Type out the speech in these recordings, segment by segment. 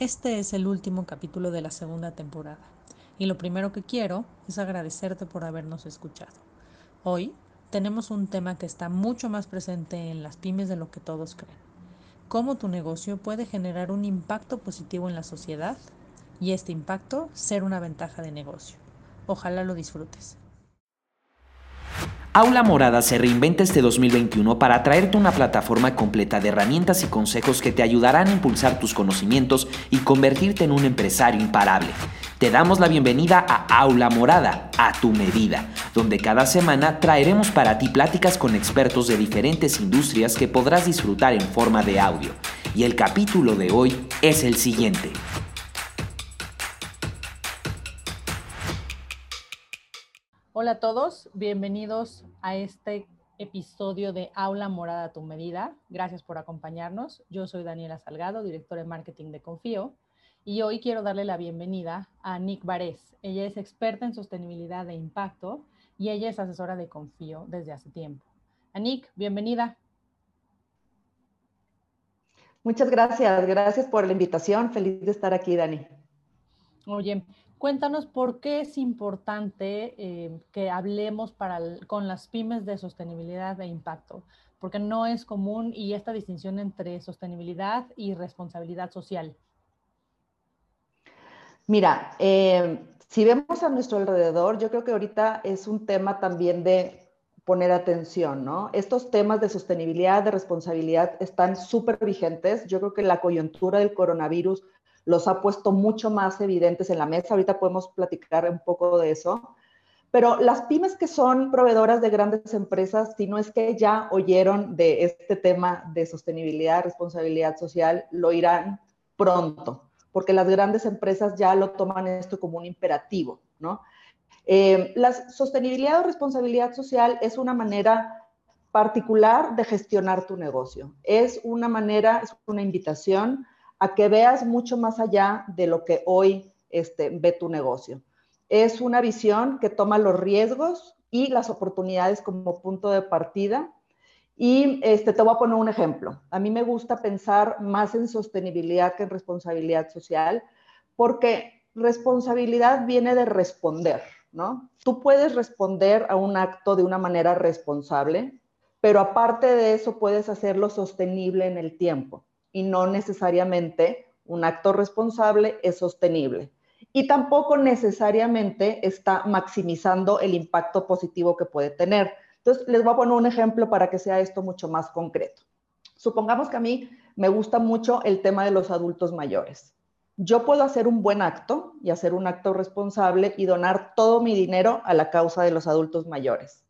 Este es el último capítulo de la segunda temporada y lo primero que quiero es agradecerte por habernos escuchado. Hoy tenemos un tema que está mucho más presente en las pymes de lo que todos creen. Cómo tu negocio puede generar un impacto positivo en la sociedad y este impacto ser una ventaja de negocio. Ojalá lo disfrutes. Aula Morada se reinventa este 2021 para traerte una plataforma completa de herramientas y consejos que te ayudarán a impulsar tus conocimientos y convertirte en un empresario imparable. Te damos la bienvenida a Aula Morada, a tu medida, donde cada semana traeremos para ti pláticas con expertos de diferentes industrias que podrás disfrutar en forma de audio. Y el capítulo de hoy es el siguiente. Hola a todos, bienvenidos a este episodio de Aula Morada a tu medida. Gracias por acompañarnos. Yo soy Daniela Salgado, directora de marketing de Confío, y hoy quiero darle la bienvenida a Nick Varés. Ella es experta en sostenibilidad de impacto y ella es asesora de Confío desde hace tiempo. A Nick, bienvenida. Muchas gracias, gracias por la invitación. Feliz de estar aquí, Dani. Oye, Cuéntanos por qué es importante eh, que hablemos con las pymes de sostenibilidad e impacto, porque no es común y esta distinción entre sostenibilidad y responsabilidad social. Mira, eh, si vemos a nuestro alrededor, yo creo que ahorita es un tema también de poner atención, ¿no? Estos temas de sostenibilidad, de responsabilidad están súper vigentes. Yo creo que la coyuntura del coronavirus los ha puesto mucho más evidentes en la mesa. Ahorita podemos platicar un poco de eso. Pero las pymes que son proveedoras de grandes empresas, si no es que ya oyeron de este tema de sostenibilidad, responsabilidad social, lo irán pronto, porque las grandes empresas ya lo toman esto como un imperativo, ¿no? Eh, la sostenibilidad o responsabilidad social es una manera particular de gestionar tu negocio. Es una manera, es una invitación a que veas mucho más allá de lo que hoy este, ve tu negocio. Es una visión que toma los riesgos y las oportunidades como punto de partida. Y este, te voy a poner un ejemplo. A mí me gusta pensar más en sostenibilidad que en responsabilidad social, porque responsabilidad viene de responder, ¿no? Tú puedes responder a un acto de una manera responsable, pero aparte de eso puedes hacerlo sostenible en el tiempo y no necesariamente un acto responsable es sostenible. Y tampoco necesariamente está maximizando el impacto positivo que puede tener. Entonces, les voy a poner un ejemplo para que sea esto mucho más concreto. Supongamos que a mí me gusta mucho el tema de los adultos mayores. Yo puedo hacer un buen acto y hacer un acto responsable y donar todo mi dinero a la causa de los adultos mayores.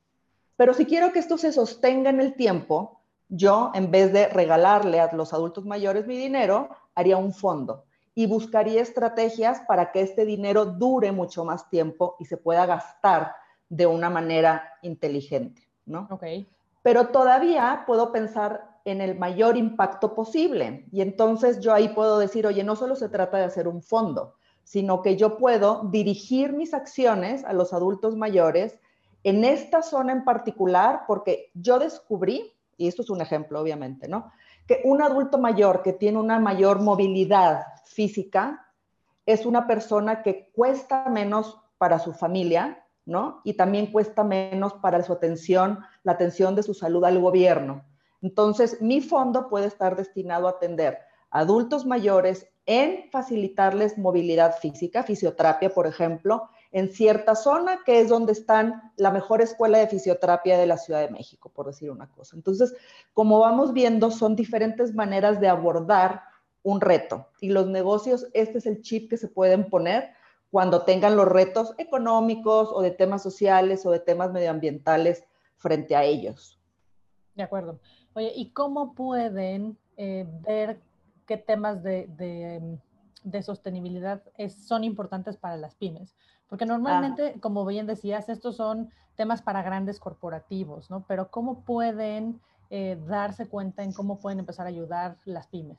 Pero si quiero que esto se sostenga en el tiempo, yo, en vez de regalarle a los adultos mayores mi dinero, haría un fondo y buscaría estrategias para que este dinero dure mucho más tiempo y se pueda gastar de una manera inteligente, ¿no? Ok. Pero todavía puedo pensar en el mayor impacto posible y entonces yo ahí puedo decir, oye, no solo se trata de hacer un fondo, sino que yo puedo dirigir mis acciones a los adultos mayores en esta zona en particular porque yo descubrí y esto es un ejemplo obviamente, ¿no? Que un adulto mayor que tiene una mayor movilidad física es una persona que cuesta menos para su familia, ¿no? Y también cuesta menos para su atención, la atención de su salud al gobierno. Entonces, mi fondo puede estar destinado a atender adultos mayores en facilitarles movilidad física, fisioterapia, por ejemplo, en cierta zona, que es donde están la mejor escuela de fisioterapia de la Ciudad de México, por decir una cosa. Entonces, como vamos viendo, son diferentes maneras de abordar un reto. Y los negocios, este es el chip que se pueden poner cuando tengan los retos económicos o de temas sociales o de temas medioambientales frente a ellos. De acuerdo. Oye, ¿y cómo pueden eh, ver qué temas de, de, sostenibilidad son importantes para las pymes? Porque normalmente, como bien decías, estos son temas para grandes corporativos, ¿no? Pero ¿cómo pueden eh, darse cuenta en cómo pueden empezar a ayudar las pymes?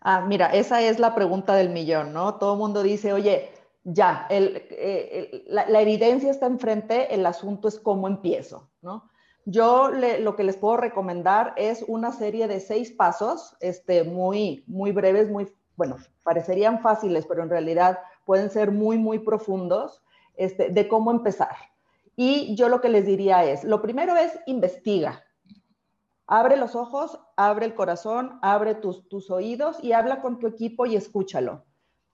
Ah, mira, esa es la pregunta del millón, ¿no? Todo el mundo dice, oye, ya, eh, la, evidencia está enfrente, el asunto es cómo empiezo, ¿no? Yo lo que les puedo recomendar es una serie de seis pasos, este, muy, muy breves, muy bueno, parecerían fáciles, pero en realidad pueden ser muy, muy profundos, este, de cómo empezar. Y yo lo que les diría es, lo primero es investiga. Abre los ojos, abre el corazón, abre tus, tus oídos y habla con tu equipo y escúchalo.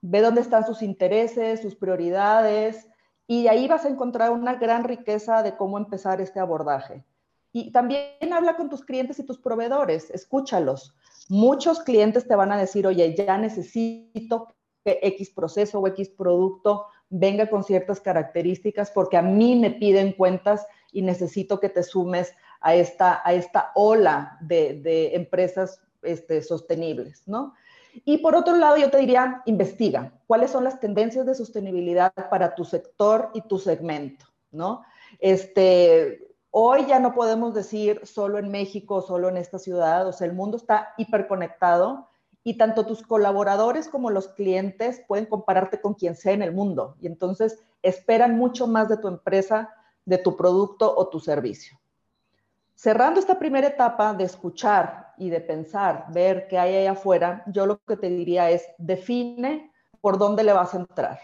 Ve dónde están sus intereses, sus prioridades, y ahí vas a encontrar una gran riqueza de cómo empezar este abordaje. Y también habla con tus clientes y tus proveedores, escúchalos. Muchos clientes te van a decir, oye, ya necesito que X proceso o X producto venga con ciertas características porque a mí me piden cuentas y necesito que te sumes a esta, a esta ola de, empresas este, sostenibles, ¿no? Y por otro lado, yo te diría, investiga cuáles son las tendencias de sostenibilidad para tu sector y tu segmento, ¿no? Este, hoy ya no podemos decir solo en México, solo en esta ciudad, o sea, el mundo está hiperconectado y tanto tus colaboradores como los clientes pueden compararte con quien sea en el mundo y entonces esperan mucho más de tu empresa, de tu producto o tu servicio. Cerrando esta primera etapa de escuchar y de pensar, ver qué hay ahí afuera, yo lo que te diría es define por dónde le vas a entrar.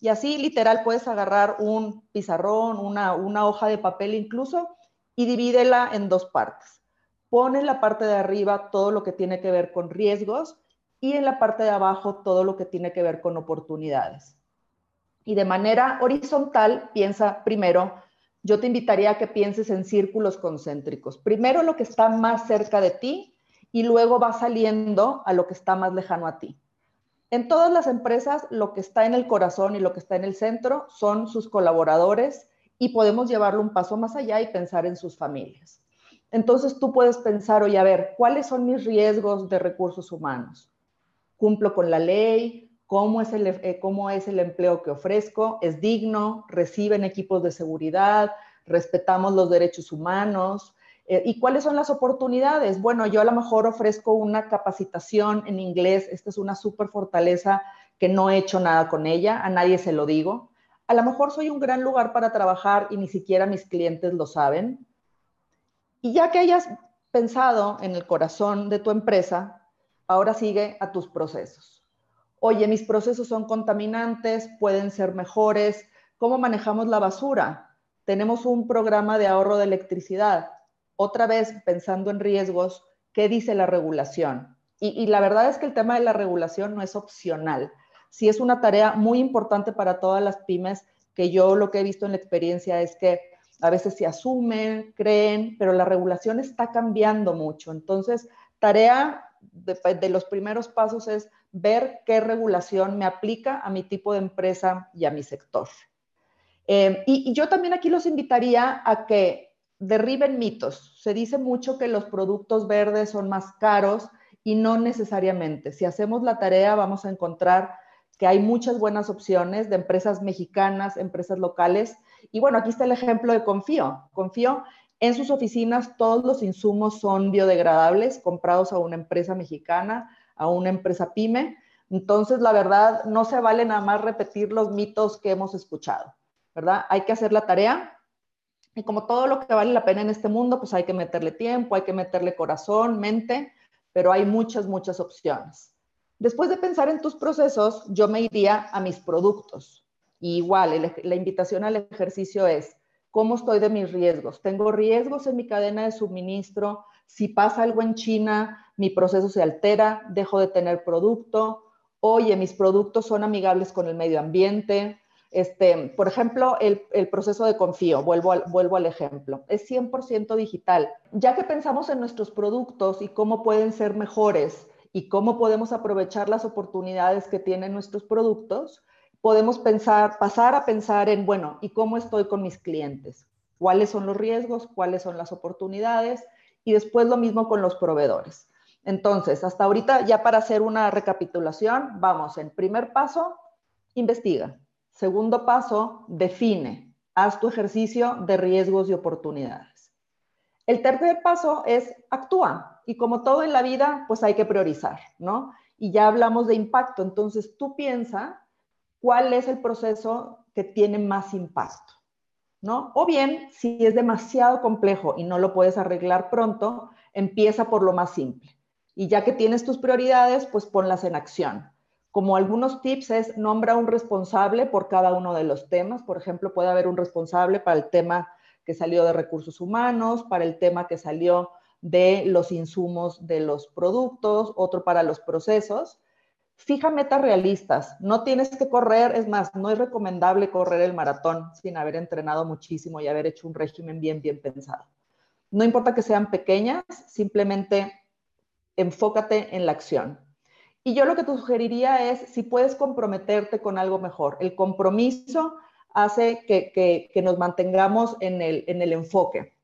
Y así literal puedes agarrar un pizarrón, una, hoja de papel incluso, y divídela en dos partes. Pon en la parte de arriba todo lo que tiene que ver con riesgos y en la parte de abajo todo lo que tiene que ver con oportunidades. Y de manera horizontal, piensa primero yo te invitaría a que pienses en círculos concéntricos. Primero lo que está más cerca de ti y luego va saliendo a lo que está más lejano a ti. En todas las empresas, lo que está en el corazón y lo que está en el centro son sus colaboradores y podemos llevarlo un paso más allá y pensar en sus familias. Entonces tú puedes pensar, oye, a ver, ¿cuáles son mis riesgos de recursos humanos? ¿Cumplo con la ley? cómo es, el, eh, cómo es el empleo que ofrezco, es digno, reciben equipos de seguridad, respetamos los derechos humanos. Eh, ¿Y cuáles son las oportunidades? Bueno, yo a lo mejor ofrezco una capacitación en inglés, esta es una súper fortaleza que no he hecho nada con ella, a nadie se lo digo. A lo mejor soy un gran lugar para trabajar y ni siquiera mis clientes lo saben. Y ya que hayas pensado en el corazón de tu empresa, ahora sigue a tus procesos oye, mis procesos son contaminantes, pueden ser mejores, ¿cómo manejamos la basura? Tenemos un programa de ahorro de electricidad. Otra vez, pensando en riesgos, ¿qué dice la regulación? Y, la verdad es que el tema de la regulación no es opcional. Sí es una tarea muy importante para todas las pymes, que yo lo que he visto en la experiencia es que a veces se asumen, creen, pero la regulación está cambiando mucho. Entonces, tarea de los primeros pasos es ver qué regulación me aplica a mi tipo de empresa y a mi sector. Eh, y, yo también aquí los invitaría a que derriben mitos. Se dice mucho que los productos verdes son más caros y no necesariamente. Si hacemos la tarea vamos a encontrar que hay muchas buenas opciones de empresas mexicanas, empresas locales. Y bueno, aquí está el ejemplo de Confío. Confío en sus oficinas todos los insumos son biodegradables, comprados a una empresa mexicana a una empresa pyme. Entonces, la verdad, no se vale nada más repetir los mitos que hemos escuchado, ¿verdad? Hay que hacer la tarea. Y como todo lo que vale la pena en este mundo, pues hay que meterle tiempo, hay que meterle corazón, mente, pero hay muchas, muchas opciones. Después de pensar en tus procesos, yo me iría a mis productos. igual, la invitación al ejercicio es, ¿cómo estoy de mis riesgos? ¿Tengo riesgos en mi cadena de suministro? Si pasa algo en China, mi proceso se altera, dejo de tener producto, oye, mis productos son amigables con el medio ambiente. Este, por ejemplo, el, proceso de confío, vuelvo al, vuelvo al ejemplo, es 100% digital. Ya que pensamos en nuestros productos y cómo pueden ser mejores y cómo podemos aprovechar las oportunidades que tienen nuestros productos, podemos pensar, pasar a pensar en, bueno, ¿y cómo estoy con mis clientes? ¿Cuáles son los riesgos? ¿Cuáles son las oportunidades? Y después lo mismo con los proveedores. Entonces, hasta ahorita, ya para hacer una recapitulación, vamos, en primer paso, investiga. Segundo paso, define. Haz tu ejercicio de riesgos y oportunidades. El tercer paso es actúa. Y como todo en la vida, pues hay que priorizar, ¿no? Y ya hablamos de impacto. Entonces, tú piensa cuál es el proceso que tiene más impacto, ¿no? O bien, si es demasiado complejo y no lo puedes arreglar pronto, empieza por lo más simple. Y ya que tienes tus prioridades, pues ponlas en acción. Como algunos tips es nombra un responsable por cada uno de los temas. Por ejemplo, puede haber un responsable para el tema que salió de recursos humanos, para el tema que salió de los insumos de los productos, otro para los procesos. Fija metas realistas. No tienes que correr, es más, no es recomendable correr el maratón sin haber entrenado muchísimo y haber hecho un régimen bien, bien pensado. No importa que sean pequeñas, simplemente enfócate en la acción. Y yo lo que te sugeriría es si puedes comprometerte con algo mejor. El compromiso hace que, nos mantengamos en el, en el enfoque.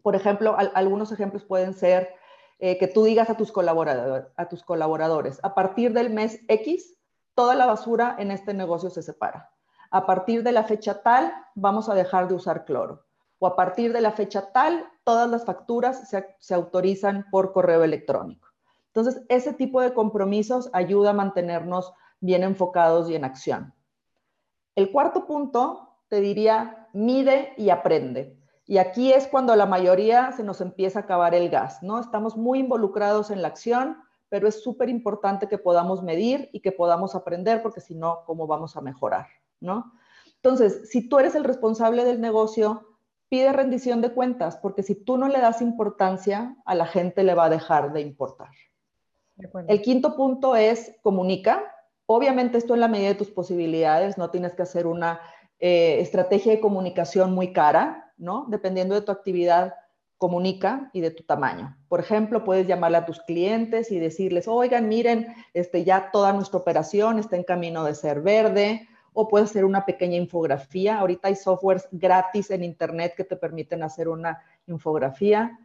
Por ejemplo, algunos ejemplos pueden ser eh, que tú digas a tus, a tus colaboradores, a partir del mes X, toda la basura en este negocio se separa. A partir de la fecha tal, vamos a dejar de usar cloro. O a partir de la fecha tal, todas las facturas se, se autorizan por correo electrónico. Entonces, ese tipo de compromisos ayuda a mantenernos bien enfocados y en acción. El cuarto punto, te diría, mide y aprende. Y aquí es cuando la mayoría se nos empieza a acabar el gas, ¿no? Estamos muy involucrados en la acción, pero es súper importante que podamos medir y que podamos aprender, porque si no, ¿cómo vamos a mejorar, ¿no? Entonces, si tú eres el responsable del negocio, pide rendición de cuentas, porque si tú no le das importancia, a la gente le va a dejar de importar. El quinto punto es comunica. Obviamente esto en la medida de tus posibilidades, no tienes que hacer una eh, estrategia de comunicación muy cara, ¿no? Dependiendo de tu actividad, comunica y de tu tamaño. Por ejemplo, puedes llamarle a tus clientes y decirles, oigan, miren, este, ya toda nuestra operación está en camino de ser verde, o puedes hacer una pequeña infografía. Ahorita hay softwares gratis en Internet que te permiten hacer una infografía.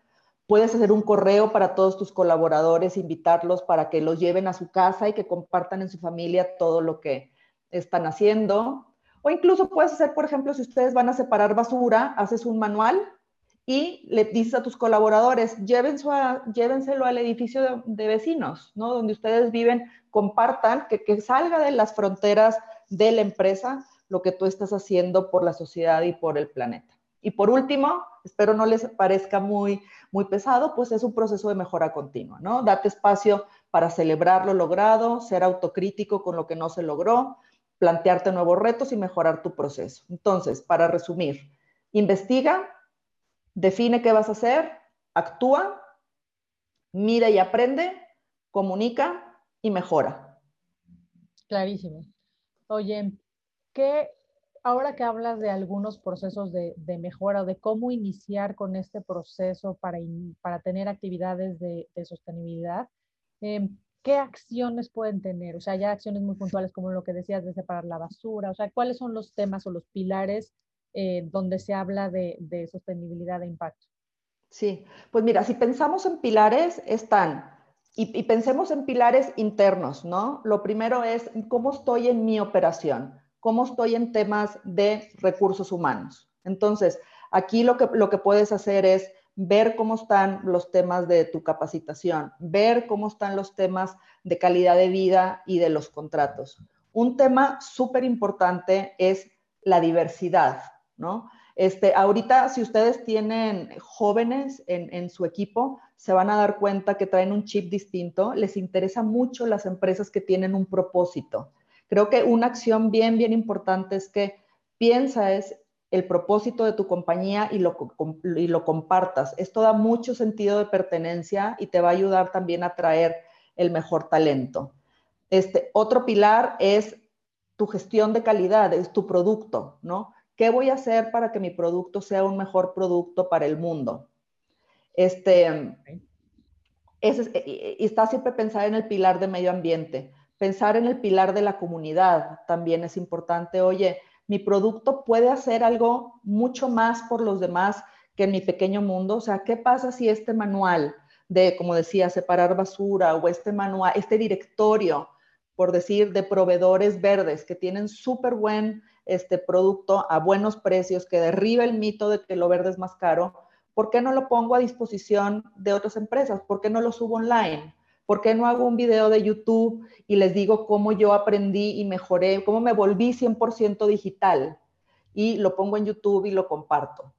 Puedes hacer un correo para todos tus colaboradores, invitarlos para que los lleven a su casa y que compartan en su familia todo lo que están haciendo. O incluso puedes hacer, por ejemplo, si ustedes van a separar basura, haces un manual y le dices a tus colaboradores, llévenselo al edificio de, vecinos, ¿no? Donde ustedes viven, compartan, que, que salga de las fronteras de la empresa lo que tú estás haciendo por la sociedad y por el planeta. Y por último, espero no les parezca muy, muy pesado, pues es un proceso de mejora continua, ¿no? Date espacio para celebrar lo logrado, ser autocrítico con lo que no se logró, plantearte nuevos retos y mejorar tu proceso. Entonces, para resumir, investiga, define qué vas a hacer, actúa, mira y aprende, comunica y mejora. Clarísimo. Oye, ¿qué, ahora que hablas de algunos procesos de, mejora o de cómo iniciar con este proceso para, para tener actividades de, sostenibilidad, eh, ¿qué acciones pueden tener? O sea, ya acciones muy puntuales como lo que decías de separar la basura, o sea, ¿cuáles son los temas o los pilares eh, donde se habla de, sostenibilidad de impacto? Sí, pues mira, si pensamos en pilares, están, y, y, pensemos en pilares internos, ¿no? Lo primero es cómo estoy en mi operación, cómo estoy en temas de recursos humanos. Entonces, aquí lo que, lo que puedes hacer es ver cómo están los temas de tu capacitación, ver cómo están los temas de calidad de vida y de los contratos. Un tema súper importante es la diversidad, ¿no? Este, ahorita, si ustedes tienen jóvenes en, en, su equipo, se van a dar cuenta que traen un chip distinto. Les interesa mucho las empresas que tienen un propósito. Creo que una acción bien, bien importante es que piensa es el propósito de tu compañía y lo, y lo compartas. Esto da mucho sentido de pertenencia y te va a ayudar también a traer el mejor talento. Este, otro pilar es tu gestión de calidad, es tu producto, ¿no? ¿Qué voy a hacer para que mi producto sea un mejor producto para el mundo? Este, y está siempre pensar en el pilar de medio ambiente. Pensar en el pilar de la comunidad también es importante. Oye, mi producto puede hacer algo mucho más por los demás que en mi pequeño mundo. O sea, ¿qué pasa si este manual de, como decía, separar basura o este manual, este directorio, por decir, de proveedores verdes que tienen súper buen este producto a buenos precios, que derriba el mito de que lo verde es más caro, ¿por qué no lo pongo a disposición de otras empresas? ¿Por qué no lo subo online? ¿Por qué no hago un video de YouTube y les digo cómo yo aprendí y mejoré, cómo me volví 100% digital? Y lo pongo en YouTube y lo comparto.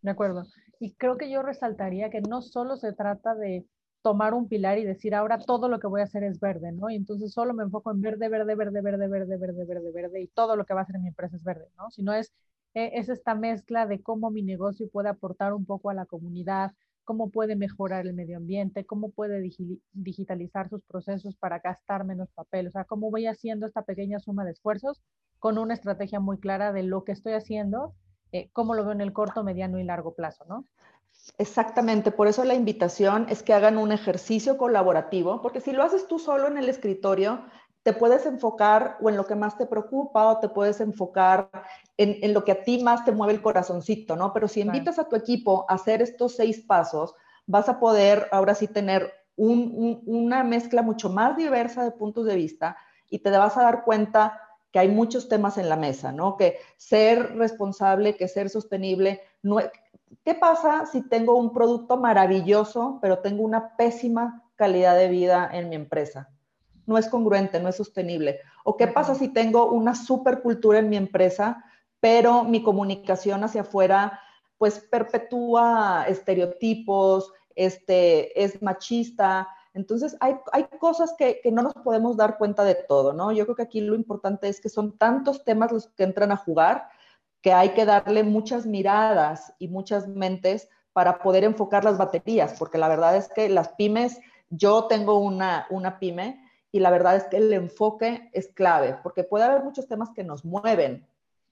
De acuerdo. Y creo que yo resaltaría que no solo se trata de tomar un pilar y decir ahora todo lo que voy a hacer es verde, ¿no? Y entonces solo me enfoco en verde, verde, verde, verde, verde, verde, verde, verde y todo lo que va a hacer mi empresa es verde, ¿no? Sino es, e, es esta mezcla de cómo mi negocio puede aportar un poco a la comunidad, cómo puede mejorar el medio ambiente, cómo puede digitalizar sus procesos para gastar menos papel, o sea, cómo voy haciendo esta pequeña suma de esfuerzos con una estrategia muy clara de lo que estoy haciendo, eh, cómo lo veo en el corto, mediano y largo plazo, ¿no? Exactamente, por eso la invitación es que hagan un ejercicio colaborativo, porque si lo haces tú solo en el escritorio, te puedes enfocar o en lo que más te preocupa o te puedes enfocar en, lo que a ti más te mueve el corazoncito, ¿no? Pero si invitas a tu equipo a hacer estos seis pasos, vas a poder ahora sí tener una mezcla mucho más diversa de puntos de vista y te vas a dar cuenta que hay muchos temas en la mesa, ¿no? Que ser responsable, que ser sostenible, no, ¿Qué pasa si tengo un producto maravilloso, pero tengo una pésima calidad de vida en mi empresa? No es congruente, no es sostenible. ¿O qué pasa si tengo una supercultura en mi empresa, pero mi comunicación hacia afuera pues perpetúa estereotipos, este, es machista? Entonces, hay, hay cosas que, que, no nos podemos dar cuenta de todo, ¿no? Yo creo que aquí lo importante es que son tantos temas los que entran a jugar que hay que darle muchas miradas y muchas mentes para poder enfocar las baterías, porque la verdad es que las pymes, yo tengo una, una pyme y la verdad es que el enfoque es clave, porque puede haber muchos temas que nos mueven.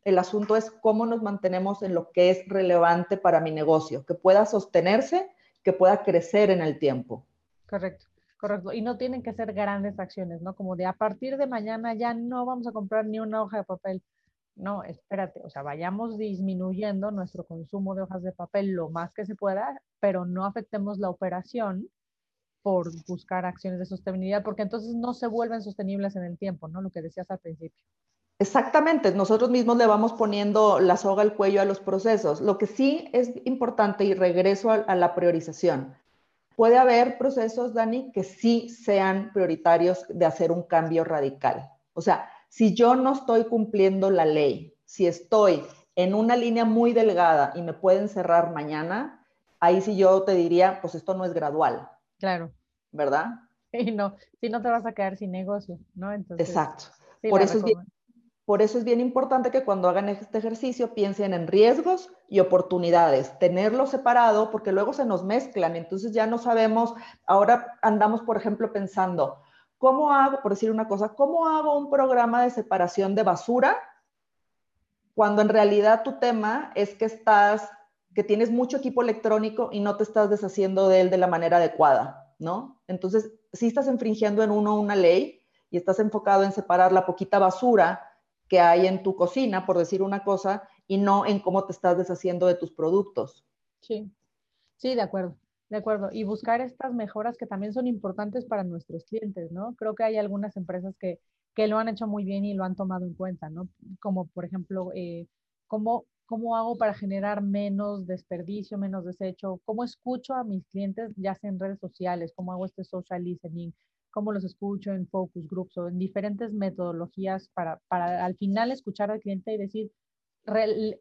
El asunto es cómo nos mantenemos en lo que es relevante para mi negocio, que pueda sostenerse, que pueda crecer en el tiempo. Correcto, correcto. Y no tienen que ser grandes acciones, ¿no? Como de a partir de mañana ya no vamos a comprar ni una hoja de papel no, espérate, o sea, vayamos disminuyendo nuestro consumo de hojas de papel lo más que se pueda, pero no afectemos la operación por buscar acciones de sostenibilidad, porque entonces no se vuelven sostenibles en el tiempo, ¿no? Lo que decías al principio. Exactamente, nosotros mismos le vamos poniendo la soga al cuello a los procesos. Lo que sí es importante, y regreso a, a la priorización, puede haber procesos, Dani, que sí sean prioritarios de hacer un cambio radical. O sea, si yo no estoy cumpliendo la ley, si estoy en una línea muy delgada y me pueden cerrar mañana, ahí sí yo te diría, pues esto no es gradual. Claro. ¿Verdad? Y no, si no te vas a quedar sin negocio, ¿no? Exacto. por, eso es bien, por eso es bien importante que cuando hagan este ejercicio piensen en riesgos y oportunidades, tenerlo separado porque luego se nos mezclan, entonces ya no sabemos, ahora andamos, por ejemplo, pensando, ¿Cómo hago, por decir una cosa, cómo hago un programa de separación de basura cuando en realidad tu tema es que estás, que tienes mucho equipo electrónico y no te estás deshaciendo de él de la manera adecuada, ¿no? Entonces, si estás infringiendo en uno una ley y estás enfocado en separar la poquita basura que hay en tu cocina, por decir una cosa, y no en cómo te estás deshaciendo de tus productos. Sí, sí, de acuerdo. De acuerdo, y buscar estas mejoras que también son importantes para nuestros clientes, ¿no? Creo que hay algunas empresas que, que lo han hecho muy bien y lo han tomado en cuenta, ¿no? Como por ejemplo, eh, ¿cómo, ¿cómo hago para generar menos desperdicio, menos desecho? ¿Cómo escucho a mis clientes, ya sea en redes sociales? ¿Cómo hago este social listening? ¿Cómo los escucho en focus groups o en diferentes metodologías para, para al final escuchar al cliente y decir,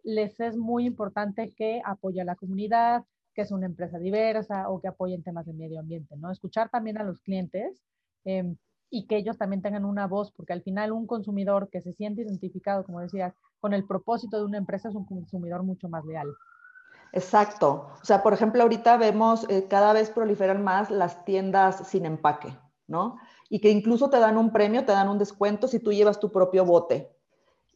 les es muy importante que apoye a la comunidad, que es una empresa diversa o que apoyen temas de medio ambiente, ¿no? Escuchar también a los clientes em, y que ellos también tengan una voz, porque al final un consumidor que se siente identificado, como decías, con el propósito de una empresa es un consumidor mucho más leal. Exacto. O sea, por ejemplo, ahorita vemos eh, cada vez proliferan más las tiendas sin empaque, ¿no? Y que incluso te dan un premio, te dan un descuento si tú llevas tu propio bote.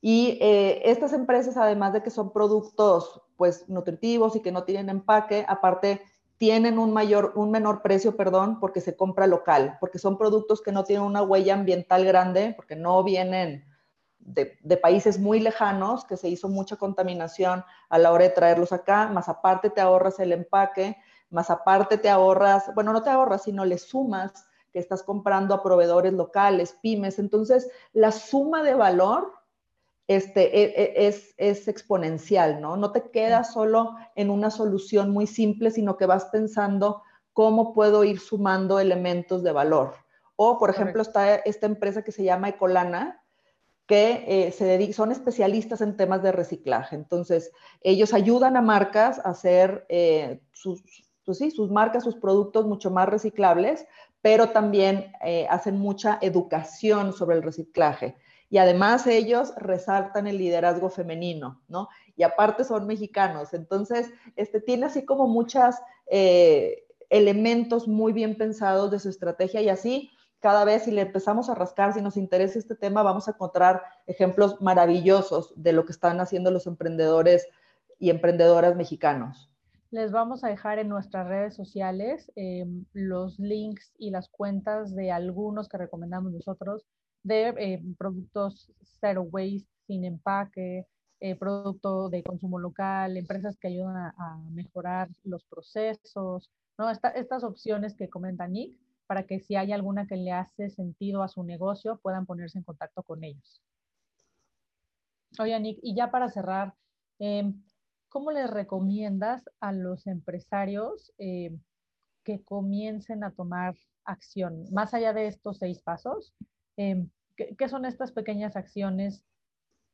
Y eh, estas empresas, además de que son productos pues nutritivos y que no tienen empaque, aparte tienen un mayor, un menor precio, perdón, porque se compra local, porque son productos que no tienen una huella ambiental grande, porque no vienen de, de, países muy lejanos, que se hizo mucha contaminación a la hora de traerlos acá, más aparte te ahorras el empaque, más aparte te ahorras, bueno, no te ahorras, sino le sumas que estás comprando a proveedores locales, pymes. Entonces, la suma de valor este, e, e, es, es, exponencial, ¿no? No te quedas solo en una solución muy simple, sino que vas pensando cómo puedo ir sumando elementos de valor. O, por ejemplo, está esta empresa que se llama Ecolana, que eh, se son especialistas en temas de reciclaje. Entonces, ellos ayudan a marcas a hacer eh, sus, pues sí, sus marcas, sus productos mucho más reciclables, pero también eh, hacen mucha educación sobre el reciclaje. Y además ellos resaltan el liderazgo femenino, ¿no? Y aparte son mexicanos. Entonces, este, tiene así como muchos eh, elementos muy bien pensados de su estrategia y así cada vez si le empezamos a rascar, si nos interesa este tema, vamos a encontrar ejemplos maravillosos de lo que están haciendo los emprendedores y emprendedoras mexicanos. Les vamos a dejar en nuestras redes sociales eh, los links y las cuentas de algunos que recomendamos nosotros de eh, productos zero waste, sin empaque, eh, producto de consumo local, empresas que ayudan a, mejorar los procesos, ¿no? estas opciones que comenta Nick para que si hay alguna que le hace sentido a su negocio, puedan ponerse en contacto con ellos. Oye, Nick, y ya para cerrar, em, ¿cómo les recomiendas a los empresarios em, que comiencen a tomar acción? Más allá de estos seis pasos, em, ¿qué, son estas pequeñas acciones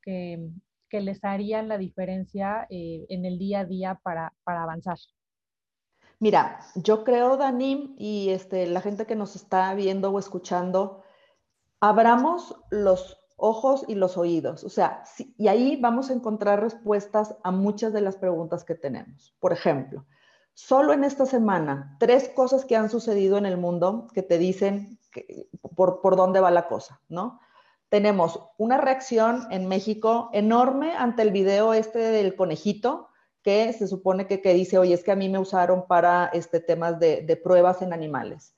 que, les harían la diferencia eh, en el día a día para avanzar? Mira, yo creo, Dani, y este, la gente que nos está viendo o escuchando, abramos los ojos y los oídos. O sea, y ahí vamos a encontrar respuestas a muchas de las preguntas que tenemos. Por ejemplo, solo en esta semana, tres cosas que han sucedido en el mundo que te dicen por, por dónde va la cosa, ¿no? Tenemos una reacción en México enorme ante el video este del conejito, que se supone que, dice, oye, es que a mí me usaron para este, temas de, pruebas en animales.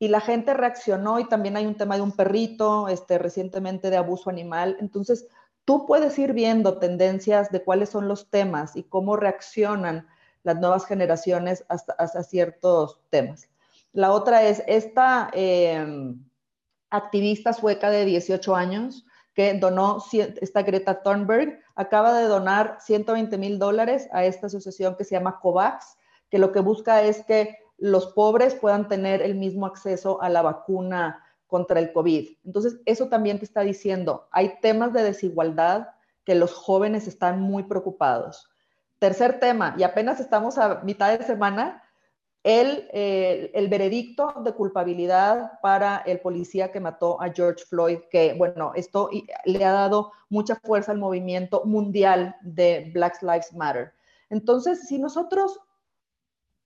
Y la gente reaccionó y también hay un tema de un perrito, este, recientemente de abuso animal. Entonces, tú puedes ir viendo tendencias de cuáles son los temas y cómo reaccionan las nuevas generaciones hasta, hasta ciertos temas. La otra es esta em, activista sueca de 18 años que donó, esta Greta Thunberg, acaba de donar 120 mil dólares a esta asociación que se llama COVAX, que lo que busca es que los pobres puedan tener el mismo acceso a la vacuna contra el COVID. Entonces, eso también te está diciendo, hay temas de desigualdad que los jóvenes están muy preocupados. Tercer tema, y apenas estamos a mitad de semana, el, eh, el, veredicto de culpabilidad para el policía que mató a George Floyd, que bueno, esto le ha dado mucha fuerza al movimiento mundial de Black Lives Matter. Entonces, si nosotros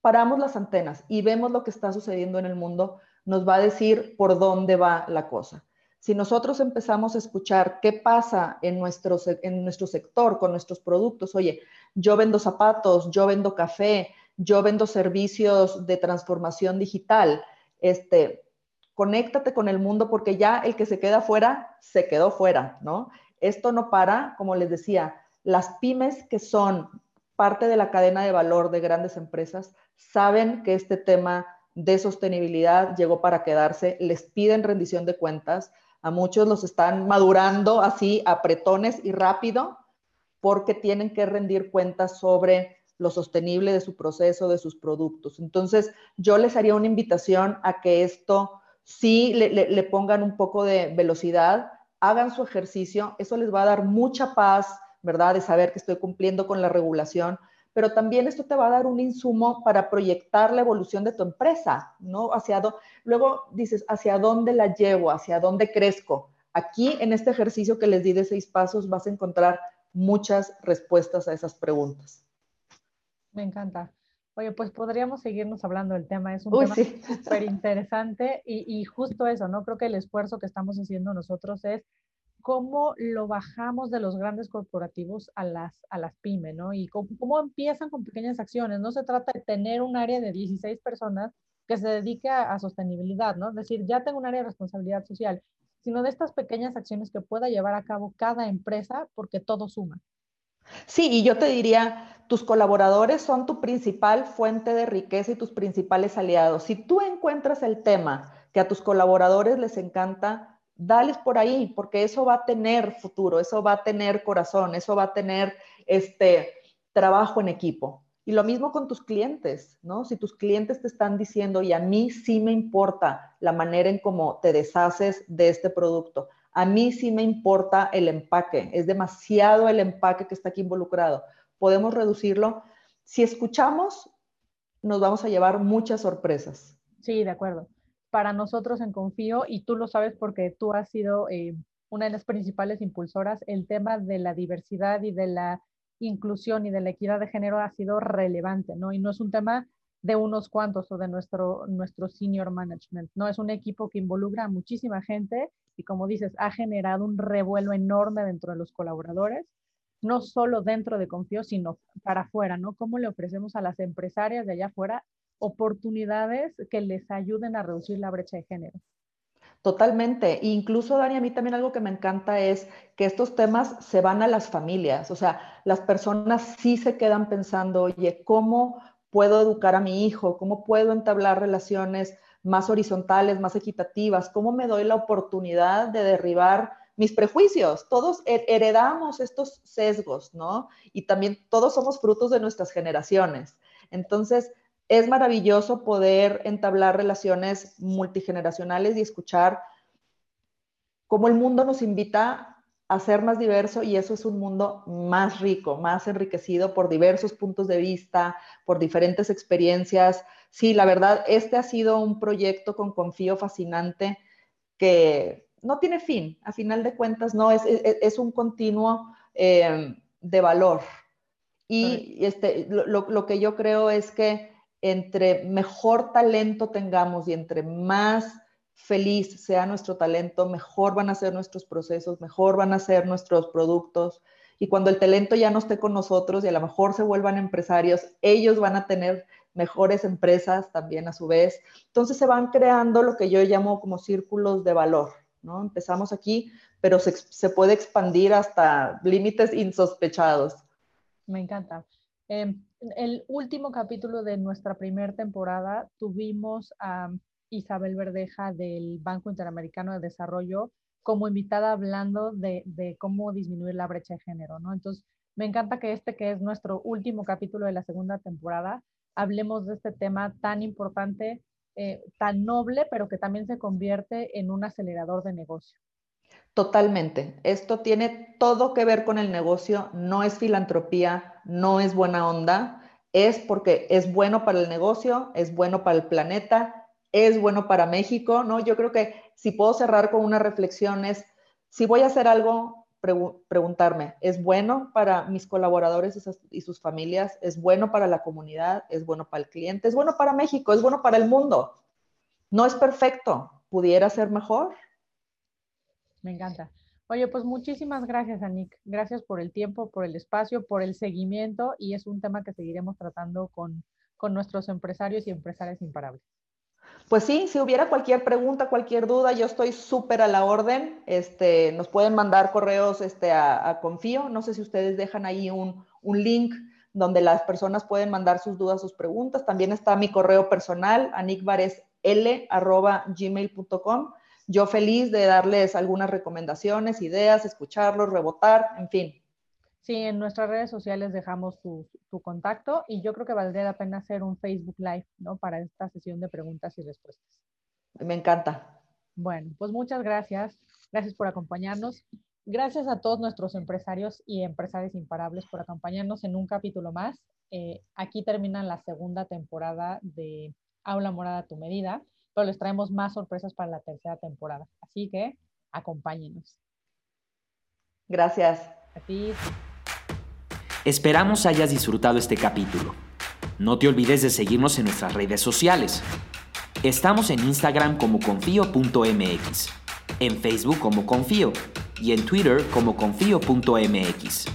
paramos las antenas y vemos lo que está sucediendo en el mundo, nos va a decir por dónde va la cosa. Si nosotros empezamos a escuchar qué pasa en nuestro, en nuestro sector con nuestros productos, oye, yo vendo zapatos, yo vendo café, yo vendo servicios de transformación digital, este, conéctate con el mundo porque ya el que se queda fuera, se quedó fuera, ¿no? Esto no para, como les decía, las pymes que son parte de la cadena de valor de grandes empresas saben que este tema de sostenibilidad llegó para quedarse, les piden rendición de cuentas, a muchos los están madurando así apretones y rápido porque tienen que rendir cuentas sobre lo sostenible de su proceso, de sus productos. Entonces, yo les haría una invitación a que esto sí le, pongan un poco de velocidad, hagan su ejercicio, eso les va a dar mucha paz, ¿verdad? De saber que estoy cumpliendo con la regulación, pero también esto te va a dar un insumo para proyectar la evolución de tu empresa, ¿no? Hacia luego dices, ¿hacia dónde la llevo? ¿Hacia dónde crezco? Aquí en este ejercicio que les di de seis pasos vas a encontrar muchas respuestas a esas preguntas. Me encanta. Oye, pues podríamos seguirnos hablando del tema. Es un tema súper interesante y, justo eso, ¿no? Creo que el esfuerzo que estamos haciendo nosotros es cómo lo bajamos de los grandes corporativos a las, a las pymes, ¿no? Y cómo, cómo, empiezan con pequeñas acciones. No se trata de tener un área de 16 personas que se dedique a, a sostenibilidad, ¿no? Es decir, ya tengo un área de responsabilidad social, sino de estas pequeñas acciones que pueda llevar a cabo cada empresa porque todo suma. Sí, y yo te diría, tus colaboradores son tu principal fuente de riqueza y tus principales aliados. Si tú encuentras el tema que a tus colaboradores les encanta, dales por ahí, porque eso va a tener futuro, eso va a tener corazón, eso va a tener este trabajo en equipo. Y lo mismo con tus clientes, ¿no? Si tus clientes te están diciendo, y a mí sí me importa la manera en cómo te deshaces de este producto, a mí sí me importa el empaque, es demasiado el empaque que está aquí involucrado. Podemos reducirlo. Si escuchamos nos vamos a llevar muchas sorpresas. Sí, de acuerdo. Para nosotros en Confío, y tú lo sabes porque tú has sido eh, una de las principales impulsoras, el tema de la diversidad y de la inclusión y de la equidad de género ha sido relevante, ¿no? Y no es un tema de unos cuantos o de nuestro, nuestro senior management, ¿no? Es un equipo que involucra a muchísima gente y como dices, ha generado un revuelo enorme dentro de los colaboradores, no solo dentro de Confío, sino para afuera, ¿no? ¿Cómo le ofrecemos a las empresarias de allá afuera oportunidades que les ayuden a reducir la brecha de género? Totalmente. Incluso, Dani, a mí también algo que me encanta es que estos temas se van a las familias. O sea, las personas sí se quedan pensando, oye, ¿cómo puedo educar a mi hijo? ¿Cómo puedo entablar relaciones más horizontales, más equitativas? ¿Cómo me doy la oportunidad de derribar mis prejuicios? Todos heredamos estos sesgos, ¿no? Y también todos somos frutos de nuestras generaciones. Entonces, es maravilloso poder entablar relaciones multigeneracionales y escuchar cómo el mundo nos invita a ser más diverso y eso es un mundo más rico, más enriquecido por diversos puntos de vista, por diferentes experiencias. Sí, la verdad, este ha sido un proyecto con confío fascinante que no tiene fin, a final de cuentas, no, es, es, un continuo eh, de valor. Y este, lo, lo que yo creo es que entre mejor talento tengamos y entre más feliz sea nuestro talento, mejor van a ser nuestros procesos, mejor van a ser nuestros productos. Y cuando el talento ya no esté con nosotros y a lo mejor se vuelvan empresarios, ellos van a tener mejores empresas también a su vez. Entonces se van creando lo que yo llamo como círculos de valor, ¿no? Empezamos aquí, pero se, puede expandir hasta límites insospechados. Me encanta. Em, el último capítulo de nuestra primera temporada tuvimos a Isabel Verdeja del Banco Interamericano de Desarrollo como invitada hablando de, cómo disminuir la brecha de género, ¿no? Entonces, me encanta que este, que es nuestro último capítulo de la segunda temporada, hablemos de este tema tan importante, eh, tan noble, pero que también se convierte en un acelerador de negocio. Totalmente. Esto tiene todo que ver con el negocio, no es filantropía, no es buena onda, es porque es bueno para el negocio, es bueno para el planeta, es bueno para México, ¿no? Yo creo que si puedo cerrar con una reflexión es, si voy a hacer algo, preguntarme, ¿es bueno para mis colaboradores y sus familias? ¿Es bueno para la comunidad? ¿Es bueno para el cliente? ¿Es bueno para México? ¿Es bueno para el mundo? No es perfecto, pudiera ser mejor, me encanta. Oye, pues muchísimas gracias, Anik. Gracias por el tiempo, por el espacio, por el seguimiento y es un tema que seguiremos tratando con, con nuestros empresarios y empresarias imparables. Pues sí, si hubiera cualquier pregunta, cualquier duda, yo estoy súper a la orden. Este, nos pueden mandar correos este, a, Confío. No sé si ustedes dejan ahí un, un, link donde las personas pueden mandar sus dudas, sus preguntas. También está mi correo personal, anikvaresl.gmail.com yo feliz de darles algunas recomendaciones, ideas, escucharlos, rebotar, en fin. Sí, en nuestras redes sociales dejamos tu, contacto y yo creo que valdría la pena hacer un Facebook Live, ¿no? Para esta sesión de preguntas y respuestas. Me encanta. Bueno, pues muchas gracias. Gracias por acompañarnos. Gracias a todos nuestros empresarios y empresarios imparables por acompañarnos en un capítulo más. Eh, aquí termina la segunda temporada de Aula Morada a tu Medida pero les traemos más sorpresas para la tercera temporada. Así que acompáñenos. Gracias. A ti. Esperamos hayas disfrutado este capítulo. No te olvides de seguirnos en nuestras redes sociales. Estamos en Instagram como confío.mx, en Facebook como confío y en Twitter como confío.mx.